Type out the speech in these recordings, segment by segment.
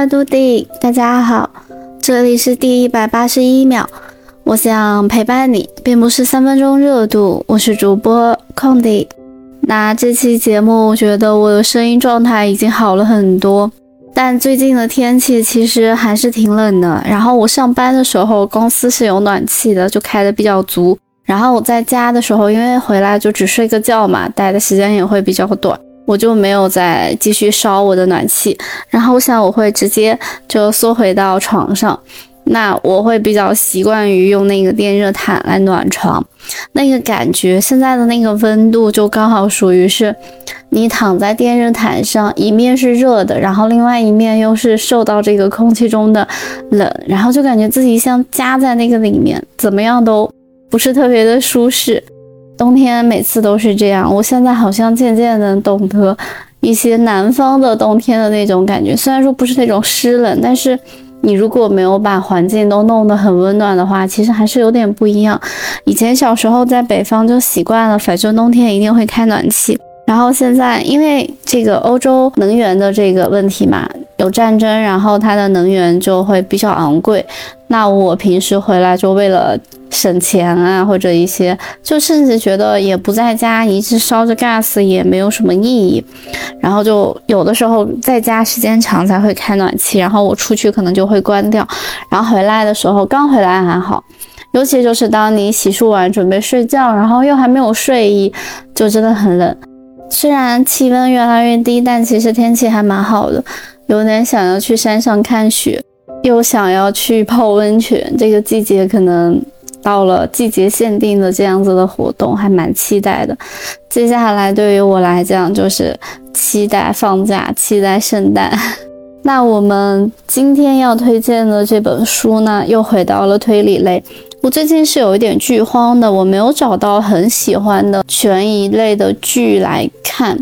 超爱杜迪，大家好，这里是第一百八十一秒，我想陪伴你，并不是三分钟热度。我是主播空迪。那这期节目，我觉得我的声音状态已经好了很多，但最近的天气其实还是挺冷的。然后我上班的时候，公司是有暖气的，就开的比较足。然后我在家的时候，因为回来就只睡个觉嘛，待的时间也会比较短。我就没有再继续烧我的暖气，然后我想我会直接就缩回到床上，那我会比较习惯于用那个电热毯来暖床，那个感觉现在的那个温度就刚好属于是，你躺在电热毯上，一面是热的，然后另外一面又是受到这个空气中的冷，然后就感觉自己像夹在那个里面，怎么样都不是特别的舒适。冬天每次都是这样，我现在好像渐渐的懂得一些南方的冬天的那种感觉。虽然说不是那种湿冷，但是你如果没有把环境都弄得很温暖的话，其实还是有点不一样。以前小时候在北方就习惯了，反正冬天一定会开暖气。然后现在因为这个欧洲能源的这个问题嘛，有战争，然后它的能源就会比较昂贵。那我平时回来就为了。省钱啊，或者一些，就甚至觉得也不在家一直烧着 gas 也没有什么意义。然后就有的时候在家时间长才会开暖气，然后我出去可能就会关掉。然后回来的时候，刚回来还好，尤其就是当你洗漱完准备睡觉，然后又还没有睡意，就真的很冷。虽然气温越来越低，但其实天气还蛮好的，有点想要去山上看雪，又想要去泡温泉。这个季节可能。到了季节限定的这样子的活动，还蛮期待的。接下来对于我来讲，就是期待放假，期待圣诞。那我们今天要推荐的这本书呢，又回到了推理类。我最近是有一点剧荒的，我没有找到很喜欢的悬疑类的剧来看，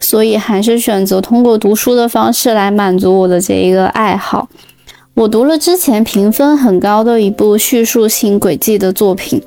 所以还是选择通过读书的方式来满足我的这一个爱好。我读了之前评分很高的一部叙述性轨迹的作品，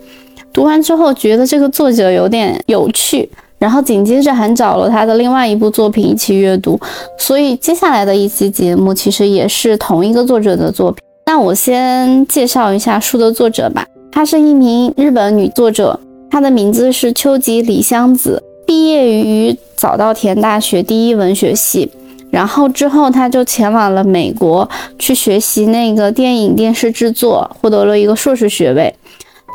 读完之后觉得这个作者有点有趣，然后紧接着还找了他的另外一部作品一起阅读，所以接下来的一期节目其实也是同一个作者的作品。那我先介绍一下书的作者吧，她是一名日本女作者，她的名字是秋吉里香子，毕业于早稻田大学第一文学系。然后之后，他就前往了美国去学习那个电影电视制作，获得了一个硕士学位。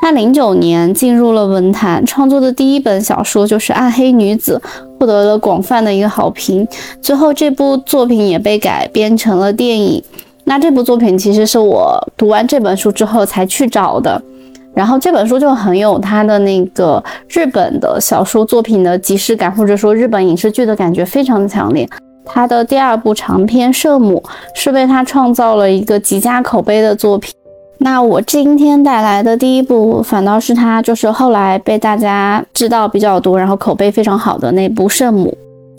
他零九年进入了文坛，创作的第一本小说就是《暗黑女子》，获得了广泛的一个好评。最后这部作品也被改编成了电影。那这部作品其实是我读完这本书之后才去找的。然后这本书就很有他的那个日本的小说作品的即视感，或者说日本影视剧的感觉非常强烈。他的第二部长篇《圣母》是为他创造了一个极佳口碑的作品。那我今天带来的第一部，反倒是他就是后来被大家知道比较多，然后口碑非常好的那部《圣母》。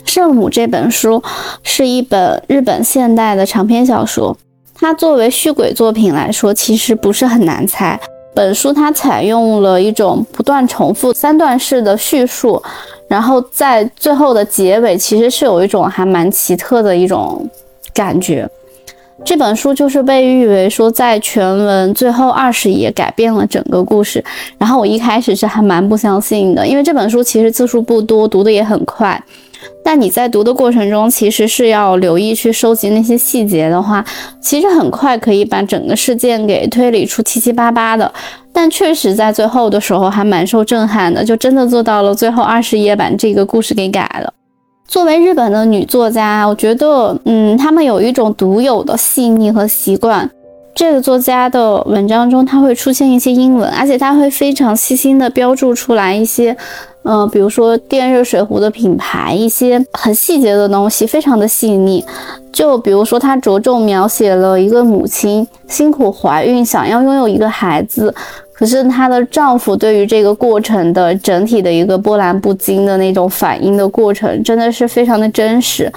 《圣母》这本书是一本日本现代的长篇小说。它作为续轨作品来说，其实不是很难猜。本书它采用了一种不断重复三段式的叙述。然后在最后的结尾，其实是有一种还蛮奇特的一种感觉。这本书就是被誉为说，在全文最后二十页改变了整个故事。然后我一开始是还蛮不相信的，因为这本书其实字数不多，读的也很快。但你在读的过程中，其实是要留意去收集那些细节的话，其实很快可以把整个事件给推理出七七八八的。但确实在最后的时候还蛮受震撼的，就真的做到了最后二十页把这个故事给改了。作为日本的女作家，我觉得，嗯，她们有一种独有的细腻和习惯。这个作家的文章中，他会出现一些英文，而且他会非常细心的标注出来一些。嗯，比如说电热水壶的品牌，一些很细节的东西，非常的细腻。就比如说，他着重描写了一个母亲辛苦怀孕，想要拥有一个孩子，可是她的丈夫对于这个过程的整体的一个波澜不惊的那种反应的过程，真的是非常的真实。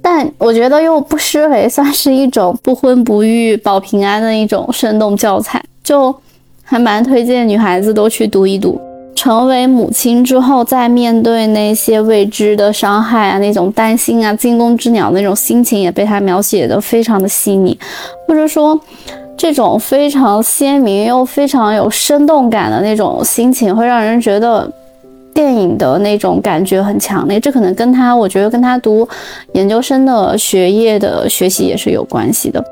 但我觉得又不失为算是一种不婚不育保平安的一种生动教材，就还蛮推荐女孩子都去读一读。成为母亲之后，在面对那些未知的伤害啊，那种担心啊，惊弓之鸟那种心情也被他描写的非常的细腻，或者说，这种非常鲜明又非常有生动感的那种心情，会让人觉得电影的那种感觉很强烈。这可能跟他，我觉得跟他读研究生的学业的学习也是有关系的。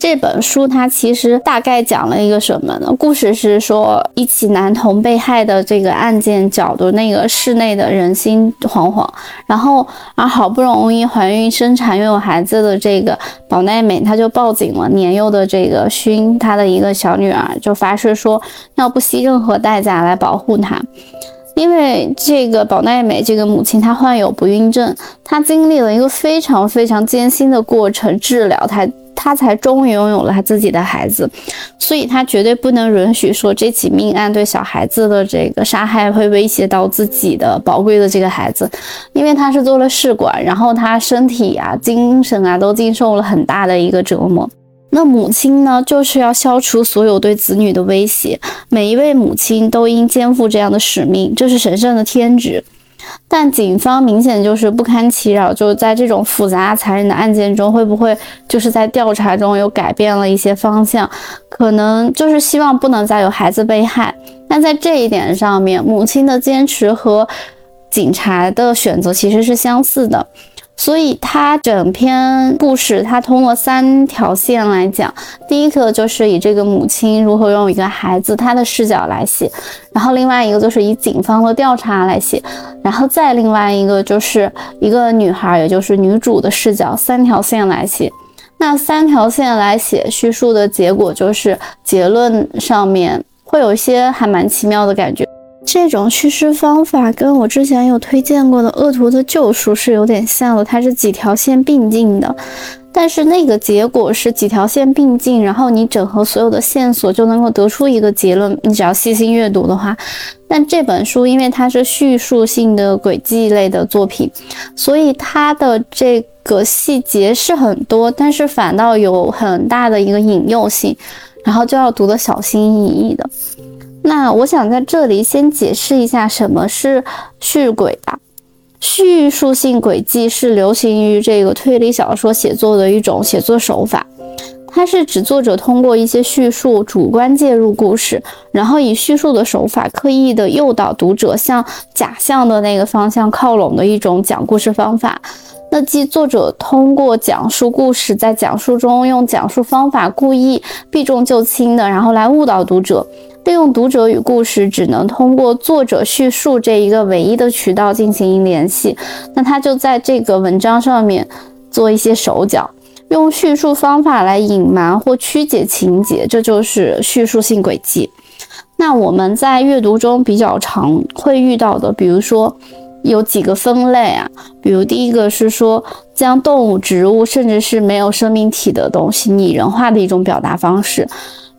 这本书它其实大概讲了一个什么呢？故事是说一起男童被害的这个案件，搅得那个室内的人心惶惶。然后，而好不容易怀孕生产拥有孩子的这个宝奈美，她就报警了。年幼的这个勋，他的一个小女儿，就发誓说要不惜任何代价来保护他。因为这个宝奈美这个母亲她患有不孕症，她经历了一个非常非常艰辛的过程治疗，她。他才终于拥有了他自己的孩子，所以他绝对不能允许说这起命案对小孩子的这个杀害会威胁到自己的宝贵的这个孩子，因为他是做了试管，然后他身体啊、精神啊都经受了很大的一个折磨。那母亲呢，就是要消除所有对子女的威胁，每一位母亲都应肩负这样的使命，这是神圣的天职。但警方明显就是不堪其扰，就在这种复杂残忍的案件中，会不会就是在调查中又改变了一些方向？可能就是希望不能再有孩子被害。但在这一点上面，母亲的坚持和警察的选择其实是相似的。所以，他整篇故事，他通过三条线来讲。第一个就是以这个母亲如何拥有一个孩子，他的视角来写；然后另外一个就是以警方的调查来写；然后再另外一个就是一个女孩，也就是女主的视角，三条线来写。那三条线来写叙述的结果，就是结论上面会有一些还蛮奇妙的感觉。这种叙事方法跟我之前有推荐过的《恶徒的救赎》是有点像的，它是几条线并进的，但是那个结果是几条线并进，然后你整合所有的线索就能够得出一个结论。你只要细心阅读的话，但这本书因为它是叙述性的轨迹类的作品，所以它的这个细节是很多，但是反倒有很大的一个引诱性，然后就要读得小心翼翼的。那我想在这里先解释一下什么是叙轨吧。叙述性轨迹是流行于这个推理小说写作的一种写作手法，它是指作者通过一些叙述主观介入故事，然后以叙述的手法刻意的诱导读者向假象的那个方向靠拢的一种讲故事方法。那即作者通过讲述故事，在讲述中用讲述方法故意避重就轻的，然后来误导读者。利用读者与故事只能通过作者叙述这一个唯一的渠道进行联系，那他就在这个文章上面做一些手脚，用叙述方法来隐瞒或曲解情节，这就是叙述性轨迹。那我们在阅读中比较常会遇到的，比如说有几个分类啊，比如第一个是说将动物、植物，甚至是没有生命体的东西拟人化的一种表达方式。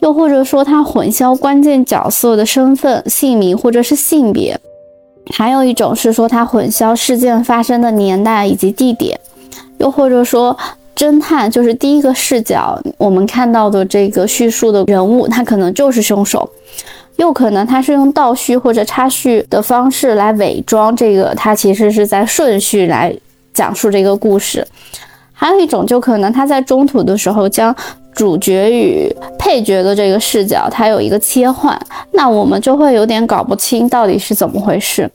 又或者说，他混淆关键角色的身份、姓名或者是性别；还有一种是说，他混淆事件发生的年代以及地点；又或者说，侦探就是第一个视角，我们看到的这个叙述的人物，他可能就是凶手；又可能他是用倒叙或者插叙的方式来伪装这个，他其实是在顺序来讲述这个故事；还有一种，就可能他在中途的时候将。主角与配角的这个视角，它有一个切换，那我们就会有点搞不清到底是怎么回事。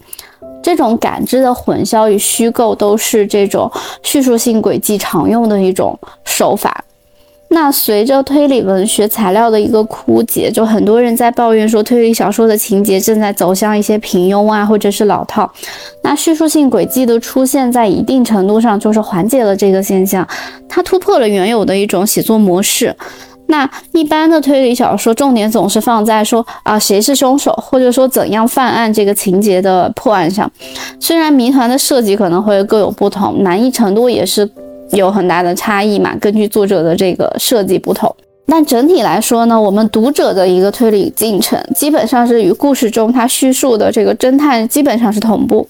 这种感知的混淆与虚构，都是这种叙述性轨迹常用的一种手法。那随着推理文学材料的一个枯竭，就很多人在抱怨说，推理小说的情节正在走向一些平庸啊，或者是老套。那叙述性轨迹的出现，在一定程度上就是缓解了这个现象，它突破了原有的一种写作模式。那一般的推理小说，重点总是放在说啊谁是凶手，或者说怎样犯案这个情节的破案上。虽然谜团的设计可能会各有不同，难易程度也是。有很大的差异嘛，根据作者的这个设计不同，但整体来说呢，我们读者的一个推理进程基本上是与故事中他叙述的这个侦探基本上是同步。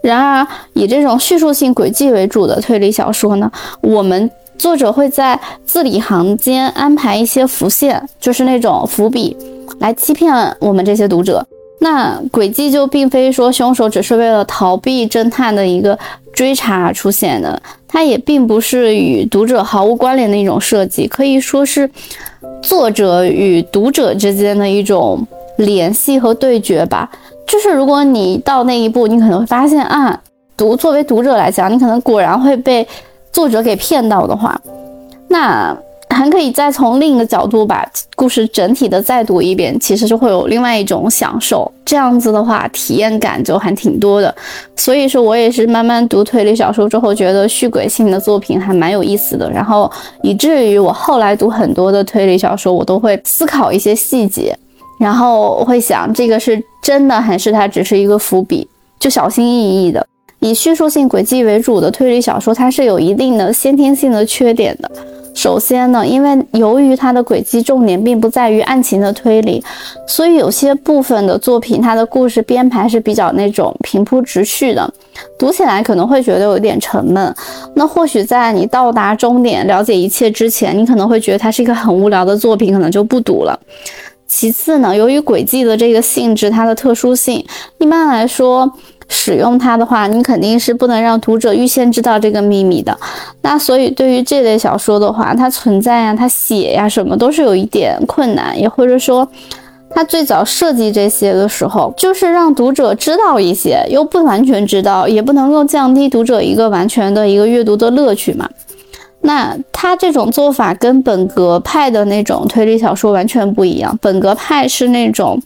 然而，以这种叙述性轨迹为主的推理小说呢，我们作者会在字里行间安排一些伏线，就是那种伏笔，来欺骗我们这些读者。那轨迹就并非说凶手只是为了逃避侦探的一个追查出现的，它也并不是与读者毫无关联的一种设计，可以说是作者与读者之间的一种联系和对决吧。就是如果你到那一步，你可能会发现啊，读作为读者来讲，你可能果然会被作者给骗到的话，那。还可以再从另一个角度把故事整体的再读一遍，其实是会有另外一种享受。这样子的话，体验感就还挺多的。所以说我也是慢慢读推理小说之后，觉得续轨性的作品还蛮有意思的。然后以至于我后来读很多的推理小说，我都会思考一些细节，然后会想这个是真的还是它只是一个伏笔，就小心翼翼的。以叙述性轨迹为主的推理小说，它是有一定的先天性的缺点的。首先呢，因为由于它的轨迹重点并不在于案情的推理，所以有些部分的作品，它的故事编排是比较那种平铺直叙的，读起来可能会觉得有点沉闷。那或许在你到达终点、了解一切之前，你可能会觉得它是一个很无聊的作品，可能就不读了。其次呢，由于轨迹的这个性质，它的特殊性，一般来说。使用它的话，你肯定是不能让读者预先知道这个秘密的。那所以对于这类小说的话，它存在呀，它写呀，什么都是有一点困难，也或者说，它最早设计这些的时候，就是让读者知道一些，又不完全知道，也不能够降低读者一个完全的一个阅读的乐趣嘛。那他这种做法跟本格派的那种推理小说完全不一样，本格派是那种。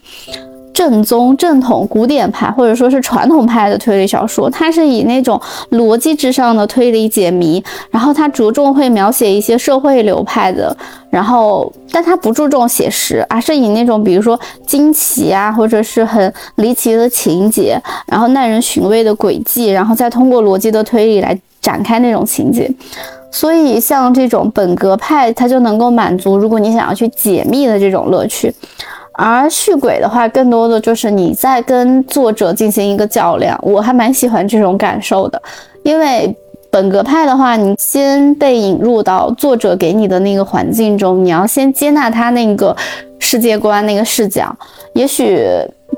正宗、正统、古典派，或者说是传统派的推理小说，它是以那种逻辑之上的推理解谜，然后它着重会描写一些社会流派的，然后但它不注重写实，而是以那种比如说惊奇啊，或者是很离奇的情节，然后耐人寻味的轨迹，然后再通过逻辑的推理来展开那种情节。所以像这种本格派，它就能够满足如果你想要去解密的这种乐趣。而续轨的话，更多的就是你在跟作者进行一个较量，我还蛮喜欢这种感受的，因为本格派的话，你先被引入到作者给你的那个环境中，你要先接纳他那个世界观、那个视角，也许。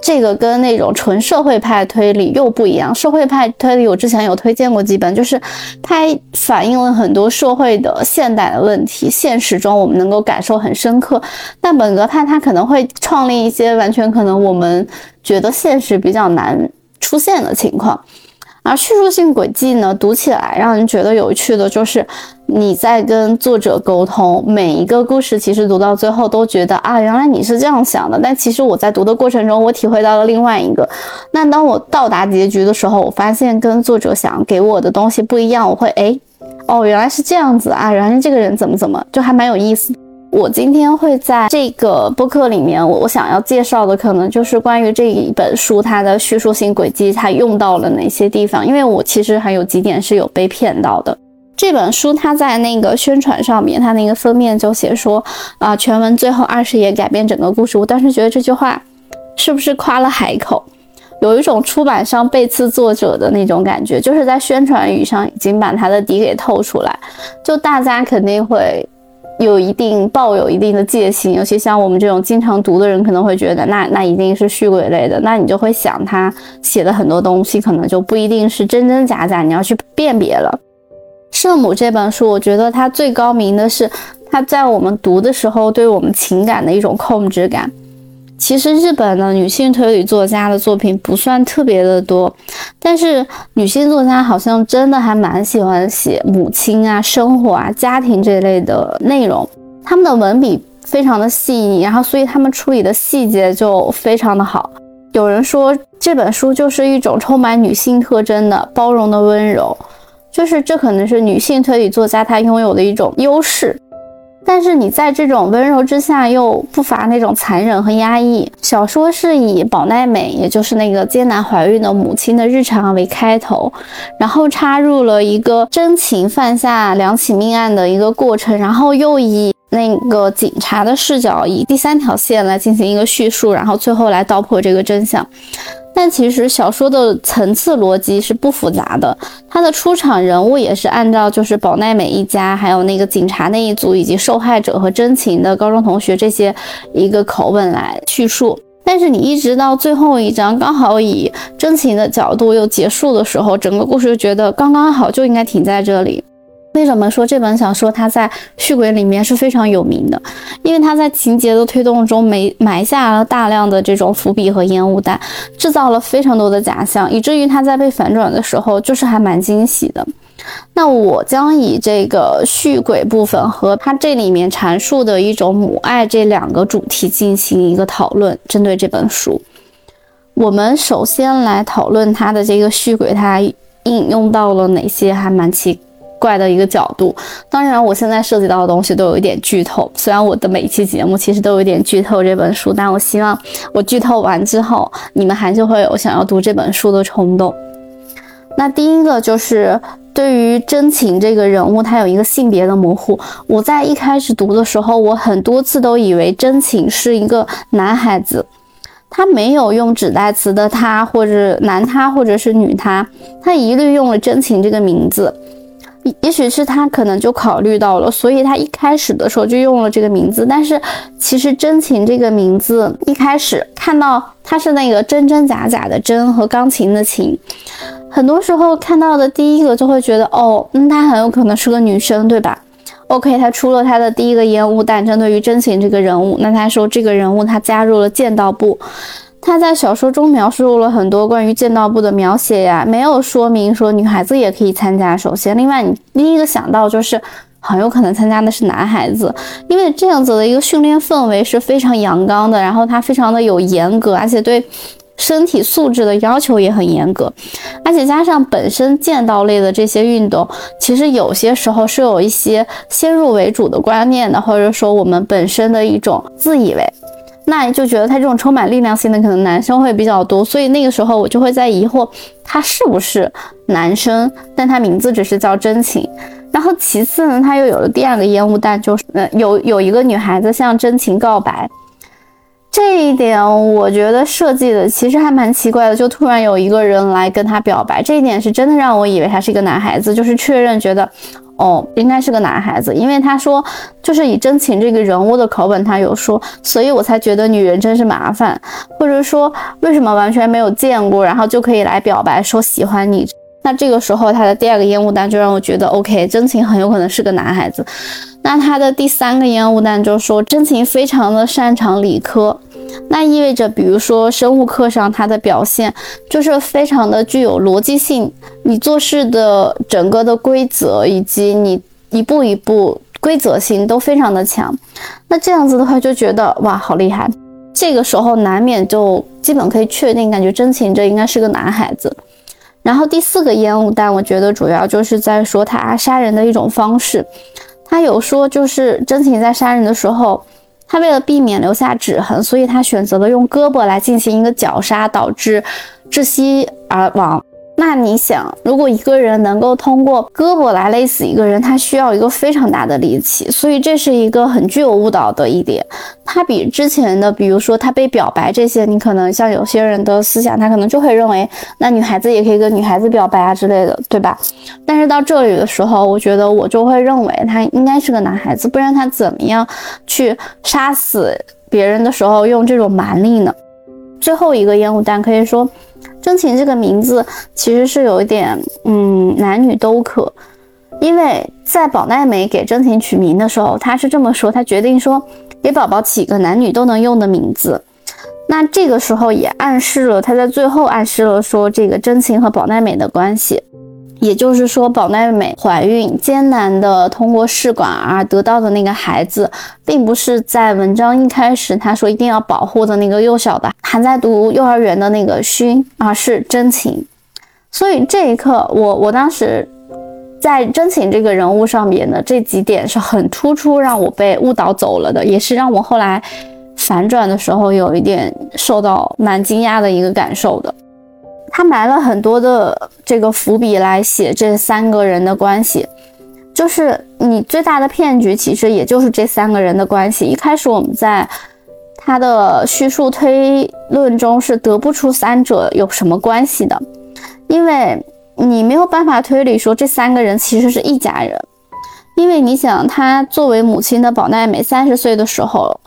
这个跟那种纯社会派推理又不一样。社会派推理我之前有推荐过几本，就是它反映了很多社会的现代的问题，现实中我们能够感受很深刻。但本格派它可能会创立一些完全可能我们觉得现实比较难出现的情况。而叙述性轨迹呢，读起来让人觉得有趣的就是你在跟作者沟通，每一个故事其实读到最后都觉得啊，原来你是这样想的。但其实我在读的过程中，我体会到了另外一个。那当我到达结局的时候，我发现跟作者想给我的东西不一样，我会哎，哦，原来是这样子啊，原来这个人怎么怎么，就还蛮有意思。我今天会在这个播客里面，我我想要介绍的可能就是关于这一本书它的叙述性轨迹，它用到了哪些地方？因为我其实还有几点是有被骗到的。这本书它在那个宣传上面，它那个封面就写说啊，全文最后二十页改变整个故事。我当时觉得这句话是不是夸了海口？有一种出版商背刺作者的那种感觉，就是在宣传语上已经把它的底给透出来，就大家肯定会。有一定抱有一定的戒心，尤其像我们这种经常读的人，可能会觉得那那一定是续鬼类的，那你就会想他写的很多东西可能就不一定是真真假假，你要去辨别了。圣母这本书，我觉得它最高明的是它在我们读的时候对我们情感的一种控制感。其实日本的女性推理作家的作品不算特别的多，但是女性作家好像真的还蛮喜欢写母亲啊、生活啊、家庭这类的内容。他们的文笔非常的细腻，然后所以他们处理的细节就非常的好。有人说这本书就是一种充满女性特征的包容的温柔，就是这可能是女性推理作家她拥有的一种优势。但是你在这种温柔之下，又不乏那种残忍和压抑。小说是以宝奈美，也就是那个艰难怀孕的母亲的日常为开头，然后插入了一个真情犯下两起命案的一个过程，然后又以那个警察的视角，以第三条线来进行一个叙述，然后最后来道破这个真相。但其实小说的层次逻辑是不复杂的，它的出场人物也是按照就是宝奈美一家，还有那个警察那一组，以及受害者和真情的高中同学这些一个口吻来叙述。但是你一直到最后一章，刚好以真情的角度又结束的时候，整个故事就觉得刚刚好，就应该停在这里。为什么说这本小说它在续轨里面是非常有名的？因为它在情节的推动中埋埋下了大量的这种伏笔和烟雾弹，制造了非常多的假象，以至于它在被反转的时候就是还蛮惊喜的。那我将以这个续轨部分和它这里面阐述的一种母爱这两个主题进行一个讨论。针对这本书，我们首先来讨论它的这个续轨，它应用到了哪些还蛮奇怪的一个角度。当然，我现在涉及到的东西都有一点剧透。虽然我的每一期节目其实都有一点剧透这本书，但我希望我剧透完之后，你们还是会有想要读这本书的冲动。那第一个就是。对于真情这个人物，他有一个性别的模糊。我在一开始读的时候，我很多次都以为真情是一个男孩子，他没有用指代词的他，或者男他，或者是女他，他一律用了真情这个名字。也许是他可能就考虑到了，所以他一开始的时候就用了这个名字。但是其实真情这个名字一开始看到它是那个真真假假的真和钢琴的琴。很多时候看到的第一个就会觉得，哦，那她很有可能是个女生，对吧？OK，他出了他的第一个烟雾弹，针对于真情这个人物，那他说这个人物他加入了剑道部，他在小说中描述了很多关于剑道部的描写呀，没有说明说女孩子也可以参加。首先，另外你第一个想到就是很有可能参加的是男孩子，因为这样子的一个训练氛围是非常阳刚的，然后他非常的有严格，而且对。身体素质的要求也很严格，而且加上本身剑道类的这些运动，其实有些时候是有一些先入为主的观念的，或者说我们本身的一种自以为，那就觉得他这种充满力量性的可能男生会比较多，所以那个时候我就会在疑惑他是不是男生，但他名字只是叫真情。然后其次呢，他又有了第二个烟雾弹，就是呃有有一个女孩子向真情告白。这一点我觉得设计的其实还蛮奇怪的，就突然有一个人来跟他表白，这一点是真的让我以为他是一个男孩子，就是确认觉得，哦，应该是个男孩子，因为他说就是以真情这个人物的口吻，他有说，所以我才觉得女人真是麻烦，或者说为什么完全没有见过，然后就可以来表白说喜欢你。那这个时候，他的第二个烟雾弹就让我觉得，OK，真情很有可能是个男孩子。那他的第三个烟雾弹就说，真情非常的擅长理科，那意味着，比如说生物课上他的表现就是非常的具有逻辑性，你做事的整个的规则以及你一步一步规则性都非常的强。那这样子的话，就觉得哇，好厉害。这个时候难免就基本可以确定，感觉真情这应该是个男孩子。然后第四个烟雾弹，我觉得主要就是在说他杀人的一种方式。他有说，就是真情在杀人的时候，他为了避免留下指痕，所以他选择了用胳膊来进行一个绞杀，导致窒息而亡。那你想，如果一个人能够通过胳膊来勒死一个人，他需要一个非常大的力气，所以这是一个很具有误导的一点。他比之前的，比如说他被表白这些，你可能像有些人的思想，他可能就会认为，那女孩子也可以跟女孩子表白啊之类的，对吧？但是到这里的时候，我觉得我就会认为他应该是个男孩子，不然他怎么样去杀死别人的时候用这种蛮力呢？最后一个烟雾弹可以说。真情这个名字其实是有一点，嗯，男女都可，因为在宝奈美给真情取名的时候，他是这么说，他决定说给宝宝起个男女都能用的名字。那这个时候也暗示了他在最后暗示了说这个真情和宝奈美的关系。也就是说，宝奈美怀孕艰难的通过试管而得到的那个孩子，并不是在文章一开始他说一定要保护的那个幼小的还在读幼儿园的那个勋，而是真情。所以这一刻，我我当时在真情这个人物上面的这几点是很突出，让我被误导走了的，也是让我后来反转的时候有一点受到蛮惊讶的一个感受的。他埋了很多的这个伏笔来写这三个人的关系，就是你最大的骗局，其实也就是这三个人的关系。一开始我们在他的叙述推论中是得不出三者有什么关系的，因为你没有办法推理说这三个人其实是一家人，因为你想，他作为母亲的宝奈美三十岁的时候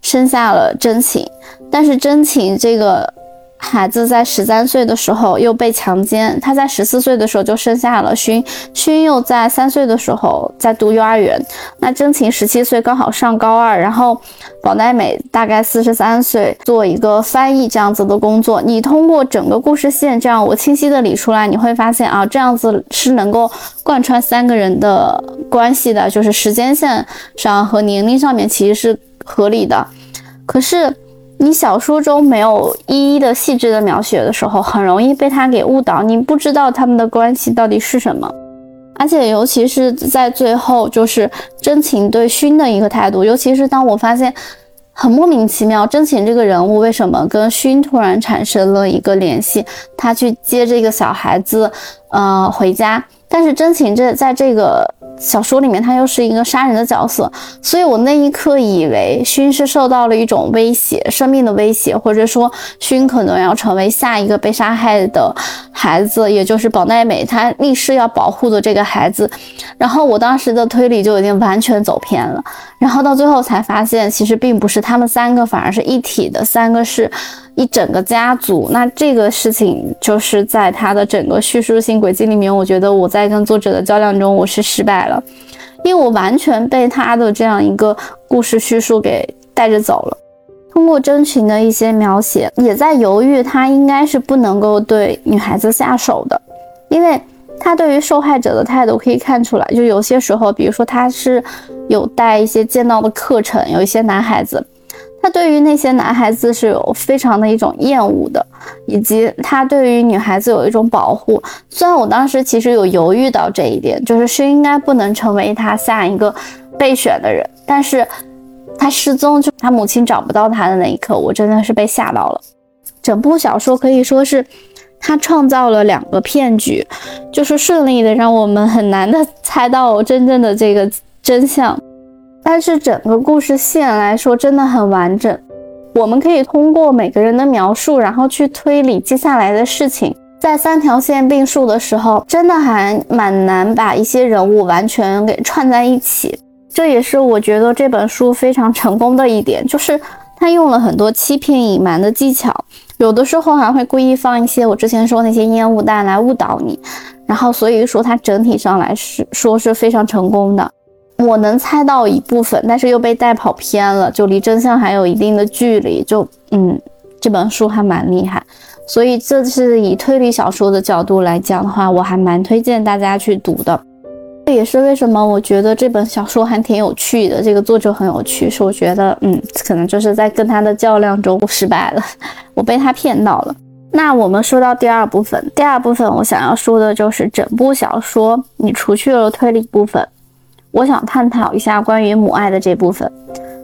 生下了真情。但是真情这个。孩子在十三岁的时候又被强奸，他在十四岁的时候就生下了勋，勋又在三岁的时候在读幼儿园。那真情十七岁刚好上高二，然后宝奈美大概四十三岁做一个翻译这样子的工作。你通过整个故事线这样我清晰的理出来，你会发现啊，这样子是能够贯穿三个人的关系的，就是时间线上和年龄上面其实是合理的。可是。你小说中没有一一的细致的描写的时候，很容易被他给误导，你不知道他们的关系到底是什么。而且尤其是在最后，就是真情对勋的一个态度，尤其是当我发现很莫名其妙，真情这个人物为什么跟勋突然产生了一个联系，他去接这个小孩子，呃，回家。但是真情这在这个小说里面，他又是一个杀人的角色，所以我那一刻以为勋是受到了一种威胁，生命的威胁，或者说勋可能要成为下一个被杀害的孩子，也就是宝奈美，他立誓要保护的这个孩子。然后我当时的推理就已经完全走偏了，然后到最后才发现，其实并不是他们三个，反而是一体的，三个是。一整个家族，那这个事情就是在他的整个叙述性轨迹里面，我觉得我在跟作者的较量中我是失败了，因为我完全被他的这样一个故事叙述给带着走了。通过真情的一些描写，也在犹豫他应该是不能够对女孩子下手的，因为他对于受害者的态度可以看出来，就有些时候，比如说他是有带一些剑道的课程，有一些男孩子。他对于那些男孩子是有非常的一种厌恶的，以及他对于女孩子有一种保护。虽然我当时其实有犹豫到这一点，就是是应该不能成为他下一个备选的人，但是他失踪，就他母亲找不到他的那一刻，我真的是被吓到了。整部小说可以说是他创造了两个骗局，就是顺利的让我们很难的 猜到真正的这个真相。但是整个故事线来说真的很完整，我们可以通过每个人的描述，然后去推理接下来的事情。在三条线并述的时候，真的还蛮难把一些人物完全给串在一起。这也是我觉得这本书非常成功的一点，就是他用了很多欺骗隐瞒的技巧，有的时候还会故意放一些我之前说那些烟雾弹来误导你。然后所以说它整体上来是说是非常成功的。我能猜到一部分，但是又被带跑偏了，就离真相还有一定的距离。就嗯，这本书还蛮厉害，所以这是以推理小说的角度来讲的话，我还蛮推荐大家去读的。这也是为什么我觉得这本小说还挺有趣的，这个作者很有趣，是我觉得嗯，可能就是在跟他的较量中失败了，我被他骗到了。那我们说到第二部分，第二部分我想要说的就是整部小说，你除去了推理部分。我想探讨一下关于母爱的这部分。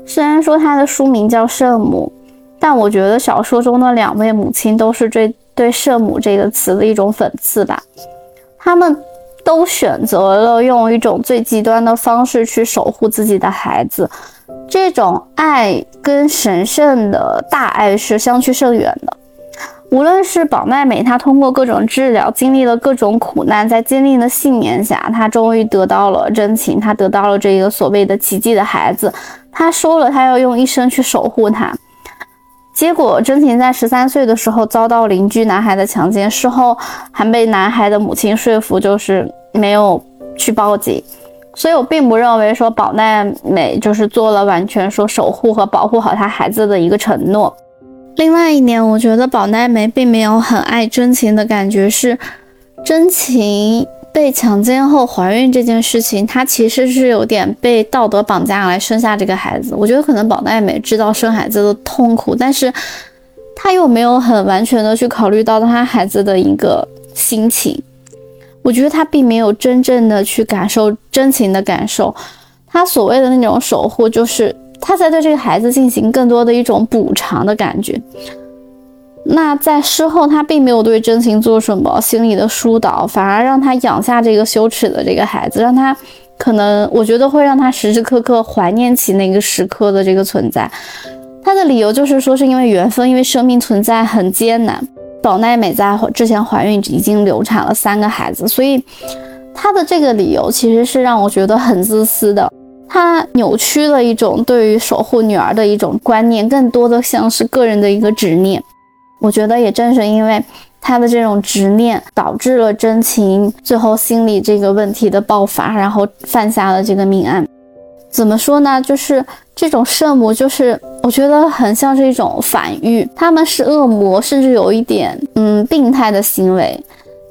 虽然说它的书名叫《圣母》，但我觉得小说中的两位母亲都是对对“圣母”这个词的一种讽刺吧。他们都选择了用一种最极端的方式去守护自己的孩子，这种爱跟神圣的大爱是相去甚远的。无论是宝奈美，她通过各种治疗，经历了各种苦难，在坚定的信念下，她终于得到了真情，她得到了这个所谓的奇迹的孩子。她说了，她要用一生去守护他。结果真情在十三岁的时候遭到邻居男孩的强奸，事后还被男孩的母亲说服，就是没有去报警。所以我并不认为说宝奈美就是做了完全说守护和保护好他孩子的一个承诺。另外一点，我觉得宝奈美并没有很爱真情的感觉，是真情被强奸后怀孕这件事情，她其实是有点被道德绑架来生下这个孩子。我觉得可能宝奈美知道生孩子的痛苦，但是她又没有很完全的去考虑到她孩子的一个心情。我觉得她并没有真正的去感受真情的感受，她所谓的那种守护就是。他在对这个孩子进行更多的一种补偿的感觉。那在事后，他并没有对真情做什么心理的疏导，反而让他养下这个羞耻的这个孩子，让他可能我觉得会让他时时刻刻怀念起那个时刻的这个存在。他的理由就是说，是因为缘分，因为生命存在很艰难。宝奈美在之前怀孕已经流产了三个孩子，所以他的这个理由其实是让我觉得很自私的。他扭曲了一种对于守护女儿的一种观念，更多的像是个人的一个执念。我觉得也正是因为他的这种执念，导致了真情最后心理这个问题的爆发，然后犯下了这个命案。怎么说呢？就是这种圣母，就是我觉得很像是一种反喻，他们是恶魔，甚至有一点嗯病态的行为，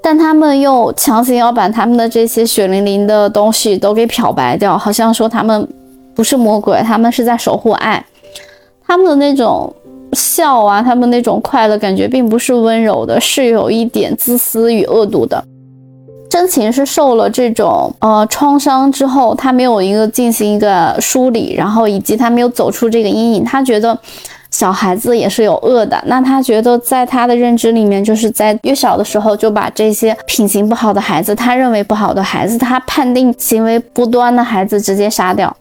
但他们又强行要把他们的这些血淋淋的东西都给漂白掉，好像说他们不是魔鬼，他们是在守护爱，他们的那种。笑啊，他们那种快乐感觉并不是温柔的，是有一点自私与恶毒的。真情是受了这种呃创伤之后，他没有一个进行一个梳理，然后以及他没有走出这个阴影，他觉得小孩子也是有恶的。那他觉得在他的认知里面，就是在越小的时候就把这些品行不好的孩子，他认为不好的孩子，他判定行为不端的孩子直接杀掉。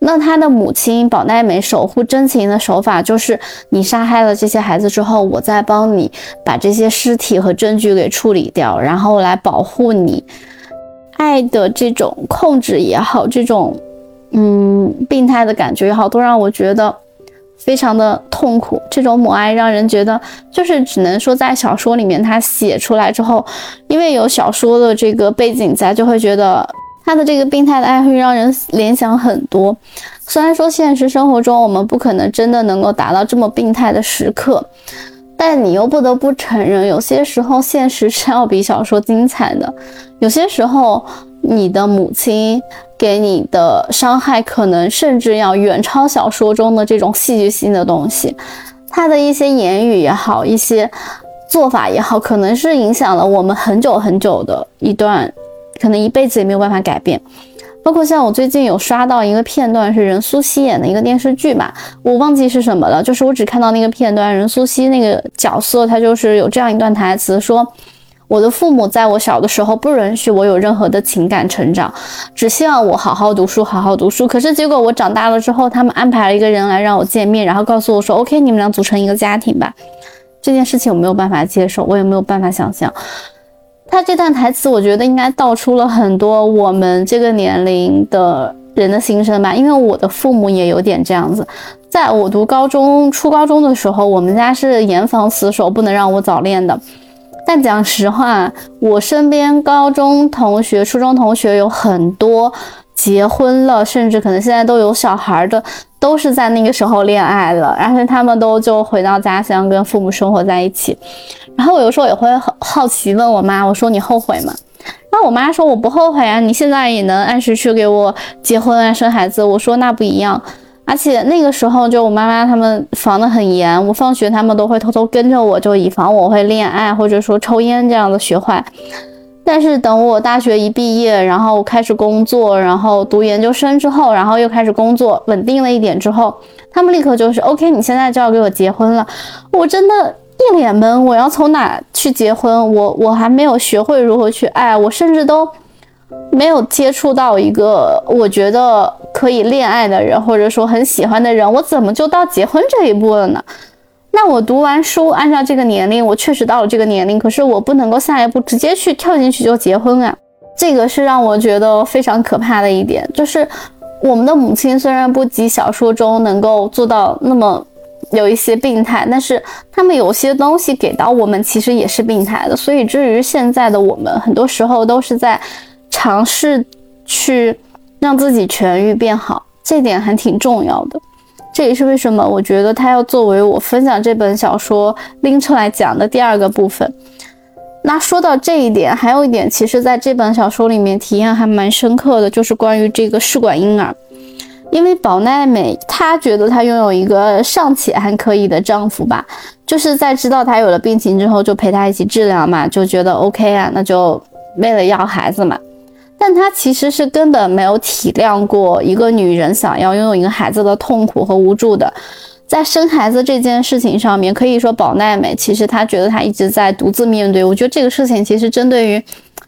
那他的母亲宝奈美守护真情的手法就是，你杀害了这些孩子之后，我再帮你把这些尸体和证据给处理掉，然后来保护你。爱的这种控制也好，这种嗯病态的感觉也好，都让我觉得非常的痛苦。这种母爱让人觉得，就是只能说在小说里面他写出来之后，因为有小说的这个背景在，就会觉得。他的这个病态的爱会让人联想很多，虽然说现实生活中我们不可能真的能够达到这么病态的时刻，但你又不得不承认，有些时候现实是要比小说精彩的。有些时候，你的母亲给你的伤害，可能甚至要远超小说中的这种戏剧性的东西。他的一些言语也好，一些做法也好，可能是影响了我们很久很久的一段。可能一辈子也没有办法改变，包括像我最近有刷到一个片段，是任素汐演的一个电视剧吧，我忘记是什么了，就是我只看到那个片段，任素汐那个角色，她就是有这样一段台词，说我的父母在我小的时候不允许我有任何的情感成长，只希望我好好读书，好好读书。可是结果我长大了之后，他们安排了一个人来让我见面，然后告诉我说，OK，你们俩组成一个家庭吧。这件事情我没有办法接受，我也没有办法想象。他这段台词，我觉得应该道出了很多我们这个年龄的人的心声吧。因为我的父母也有点这样子，在我读高中、初高中的时候，我们家是严防死守，不能让我早恋的。但讲实话，我身边高中同学、初中同学有很多结婚了，甚至可能现在都有小孩的，都是在那个时候恋爱了，然后他们都就回到家乡跟父母生活在一起。然后我有时候也会很好奇问我妈，我说你后悔吗？那我妈说我不后悔啊，你现在也能按时去给我结婚啊生孩子。我说那不一样，而且那个时候就我妈妈他们防得很严，我放学他们都会偷偷跟着我，就以防我会恋爱或者说抽烟这样的学坏。但是等我大学一毕业，然后开始工作，然后读研究生之后，然后又开始工作稳定了一点之后，他们立刻就是 OK，你现在就要给我结婚了，我真的。一脸懵，我要从哪去结婚？我我还没有学会如何去爱，我甚至都没有接触到一个我觉得可以恋爱的人，或者说很喜欢的人，我怎么就到结婚这一步了呢？那我读完书，按照这个年龄，我确实到了这个年龄，可是我不能够下一步直接去跳进去就结婚啊！这个是让我觉得非常可怕的一点，就是我们的母亲虽然不及小说中能够做到那么。有一些病态，但是他们有些东西给到我们，其实也是病态的。所以至于现在的我们，很多时候都是在尝试去让自己痊愈变好，这点还挺重要的。这也是为什么我觉得它要作为我分享这本小说拎出来讲的第二个部分。那说到这一点，还有一点，其实在这本小说里面体验还蛮深刻的，就是关于这个试管婴儿。因为宝奈美，她觉得她拥有一个尚且还可以的丈夫吧，就是在知道她有了病情之后，就陪她一起治疗嘛，就觉得 OK 啊，那就为了要孩子嘛。但她其实是根本没有体谅过一个女人想要拥有一个孩子的痛苦和无助的。在生孩子这件事情上面，可以说宝奈美其实她觉得她一直在独自面对。我觉得这个事情其实针对于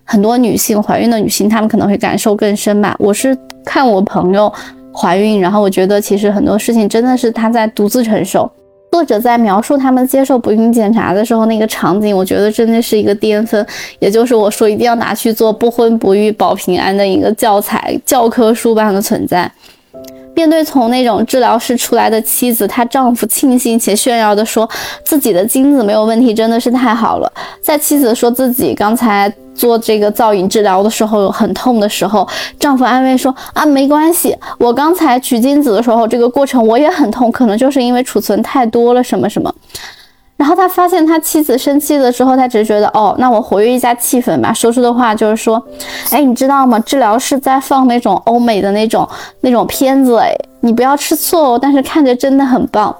很多女性怀孕的女性，她们可能会感受更深吧。我是看我朋友。怀孕，然后我觉得其实很多事情真的是她在独自承受。作者在描述他们接受不孕检查的时候那个场景，我觉得真的是一个巅峰，也就是我说一定要拿去做不婚不育保平安的一个教材教科书般的存在。面对从那种治疗室出来的妻子，她丈夫庆幸且炫耀的说自己的精子没有问题，真的是太好了。在妻子说自己刚才做这个造影治疗的时候很痛的时候，丈夫安慰说啊没关系，我刚才取精子的时候这个过程我也很痛，可能就是因为储存太多了什么什么。然后他发现他妻子生气的时候，他只是觉得哦，那我活跃一下气氛吧。说出的话就是说，哎，你知道吗？治疗室在放那种欧美的那种那种片子，哎，你不要吃醋哦。但是看着真的很棒，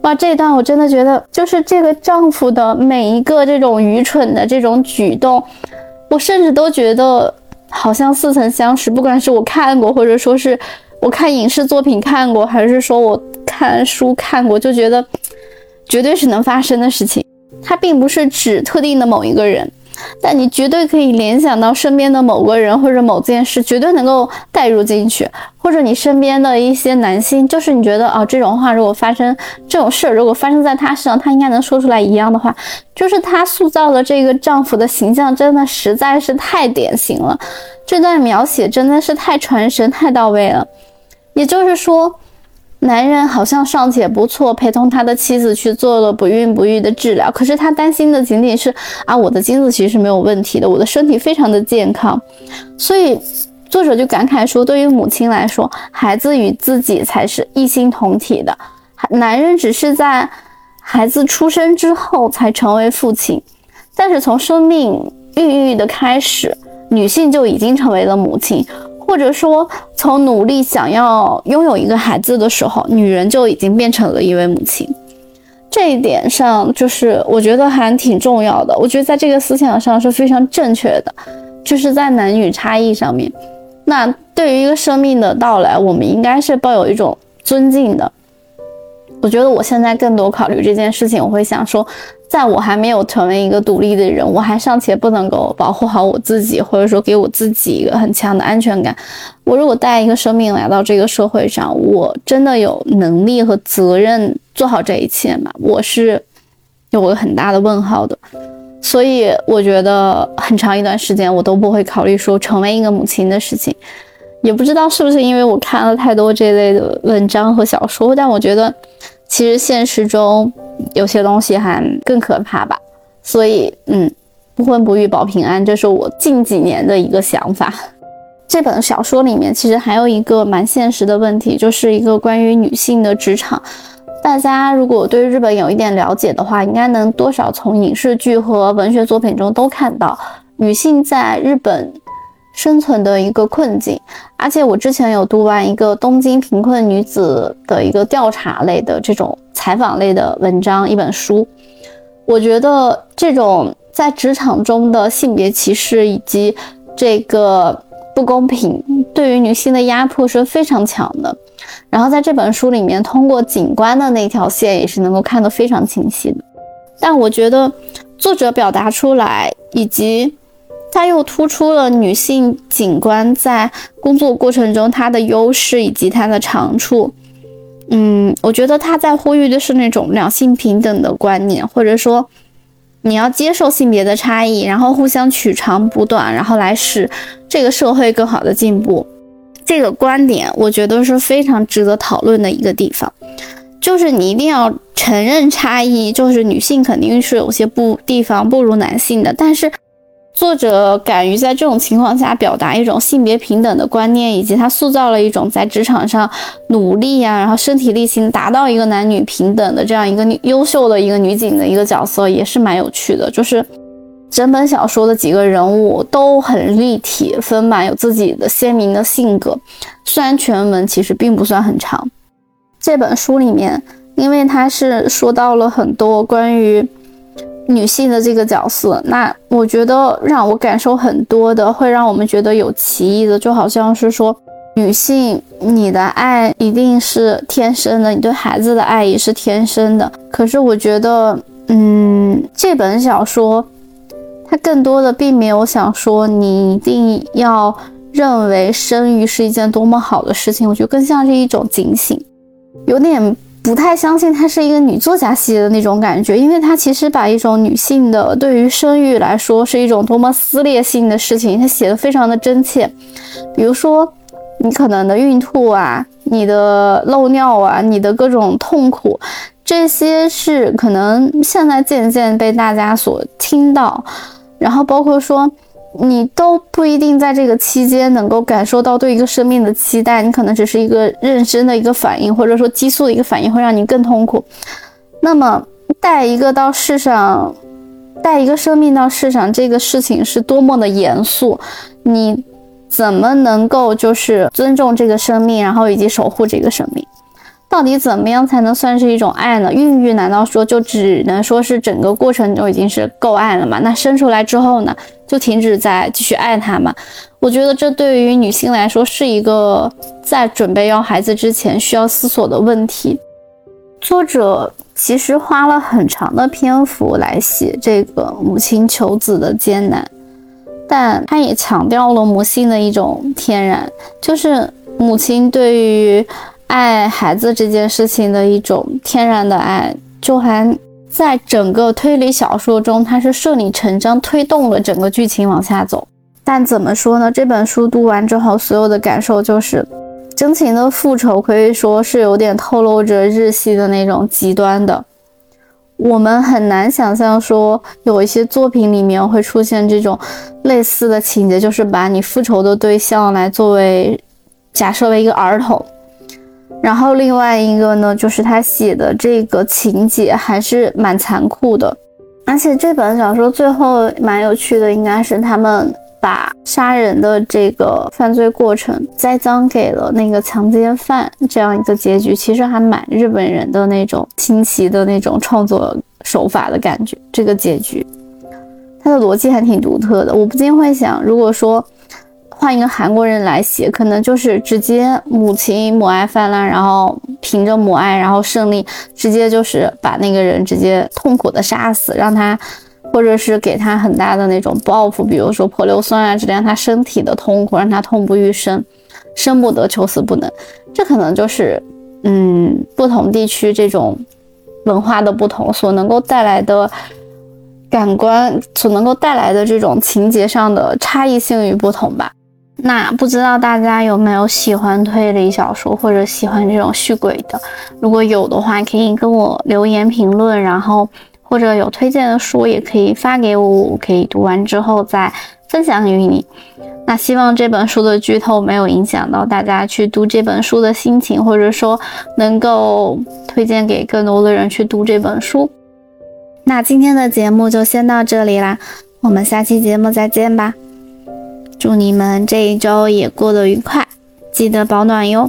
哇！这一段我真的觉得，就是这个丈夫的每一个这种愚蠢的这种举动，我甚至都觉得好像似曾相识。不管是我看过，或者说是我看影视作品看过，还是说我看书看过，就觉得。绝对是能发生的事情，它并不是指特定的某一个人，但你绝对可以联想到身边的某个人或者某件事，绝对能够带入进去，或者你身边的一些男性，就是你觉得啊，这种话如果发生这种事儿，如果发生在他身上，他应该能说出来一样的话，就是他塑造的这个丈夫的形象，真的实在是太典型了，这段描写真的是太传神、太到位了，也就是说。男人好像尚且不错，陪同他的妻子去做了不孕不育的治疗。可是他担心的仅仅是啊，我的精子其实是没有问题的，我的身体非常的健康。所以作者就感慨说，对于母亲来说，孩子与自己才是一心同体的。男人只是在孩子出生之后才成为父亲，但是从生命孕育的开始，女性就已经成为了母亲。或者说，从努力想要拥有一个孩子的时候，女人就已经变成了一位母亲。这一点上，就是我觉得还挺重要的。我觉得在这个思想上是非常正确的，就是在男女差异上面。那对于一个生命的到来，我们应该是抱有一种尊敬的。我觉得我现在更多考虑这件事情，我会想说。在我还没有成为一个独立的人，我还尚且不能够保护好我自己，或者说给我自己一个很强的安全感。我如果带一个生命来到这个社会上，我真的有能力和责任做好这一切吗？我是有个很大的问号的。所以我觉得很长一段时间我都不会考虑说成为一个母亲的事情。也不知道是不是因为我看了太多这类的文章和小说，但我觉得其实现实中。有些东西还更可怕吧，所以嗯，不婚不育保平安，这是我近几年的一个想法。这本小说里面其实还有一个蛮现实的问题，就是一个关于女性的职场。大家如果对日本有一点了解的话，应该能多少从影视剧和文学作品中都看到女性在日本生存的一个困境。而且我之前有读完一个东京贫困女子的一个调查类的这种。采访类的文章，一本书，我觉得这种在职场中的性别歧视以及这个不公平，对于女性的压迫是非常强的。然后在这本书里面，通过警官的那条线也是能够看得非常清晰的。但我觉得作者表达出来，以及它又突出了女性警官在工作过程中她的优势以及她的长处。嗯，我觉得他在呼吁的是那种两性平等的观念，或者说你要接受性别的差异，然后互相取长补短，然后来使这个社会更好的进步。这个观点我觉得是非常值得讨论的一个地方，就是你一定要承认差异，就是女性肯定是有些不地方不如男性的，但是。作者敢于在这种情况下表达一种性别平等的观念，以及他塑造了一种在职场上努力呀，然后身体力行达到一个男女平等的这样一个优秀的一个女警的一个角色，也是蛮有趣的。就是整本小说的几个人物都很立体丰满，有自己的鲜明的性格。虽然全文其实并不算很长，这本书里面，因为它是说到了很多关于。女性的这个角色，那我觉得让我感受很多的，会让我们觉得有歧义的，就好像是说，女性你的爱一定是天生的，你对孩子的爱也是天生的。可是我觉得，嗯，这本小说它更多的并没有想说你一定要认为生育是一件多么好的事情，我觉得更像是一种警醒，有点。不太相信她是一个女作家写的那种感觉，因为她其实把一种女性的对于生育来说是一种多么撕裂性的事情，她写的非常的真切。比如说，你可能的孕吐啊，你的漏尿啊，你的各种痛苦，这些是可能现在渐渐被大家所听到，然后包括说你都不一定在这个期间能够感受到对一个生命的期待，你可能只是一个妊娠的一个反应，或者说激素的一个反应会让你更痛苦。那么带一个到世上，带一个生命到世上，这个事情是多么的严肃，你。怎么能够就是尊重这个生命，然后以及守护这个生命？到底怎么样才能算是一种爱呢？孕育难道说就只能说是整个过程就已经是够爱了吗？那生出来之后呢，就停止再继续爱他吗？我觉得这对于女性来说是一个在准备要孩子之前需要思索的问题。作者其实花了很长的篇幅来写这个母亲求子的艰难。但他也强调了母性的一种天然，就是母亲对于爱孩子这件事情的一种天然的爱，就还在整个推理小说中，它是顺理成章推动了整个剧情往下走。但怎么说呢？这本书读完之后，所有的感受就是真情的复仇，可以说是有点透露着日系的那种极端的。我们很难想象说有一些作品里面会出现这种类似的情节，就是把你复仇的对象来作为假设为一个儿童。然后另外一个呢，就是他写的这个情节还是蛮残酷的，而且这本小说最后蛮有趣的，应该是他们。把杀人的这个犯罪过程栽赃给了那个强奸犯，这样一个结局，其实还蛮日本人的那种新奇的那种创作手法的感觉。这个结局，它的逻辑还挺独特的。我不禁会想，如果说换一个韩国人来写，可能就是直接母亲母爱泛滥，然后凭着母爱然后胜利，直接就是把那个人直接痛苦的杀死，让他。或者是给他很大的那种报复，比如说泼硫酸啊，这样他身体的痛苦，让他痛不欲生，生不得，求死不能。这可能就是，嗯，不同地区这种文化的不同所能够带来的感官，所能够带来的这种情节上的差异性与不同吧。那不知道大家有没有喜欢推理小说，或者喜欢这种续鬼的？如果有的话，可以跟我留言评论，然后。或者有推荐的书也可以发给我，我可以读完之后再分享于你。那希望这本书的剧透没有影响到大家去读这本书的心情，或者说能够推荐给更多的人去读这本书。那今天的节目就先到这里啦，我们下期节目再见吧。祝你们这一周也过得愉快，记得保暖哟。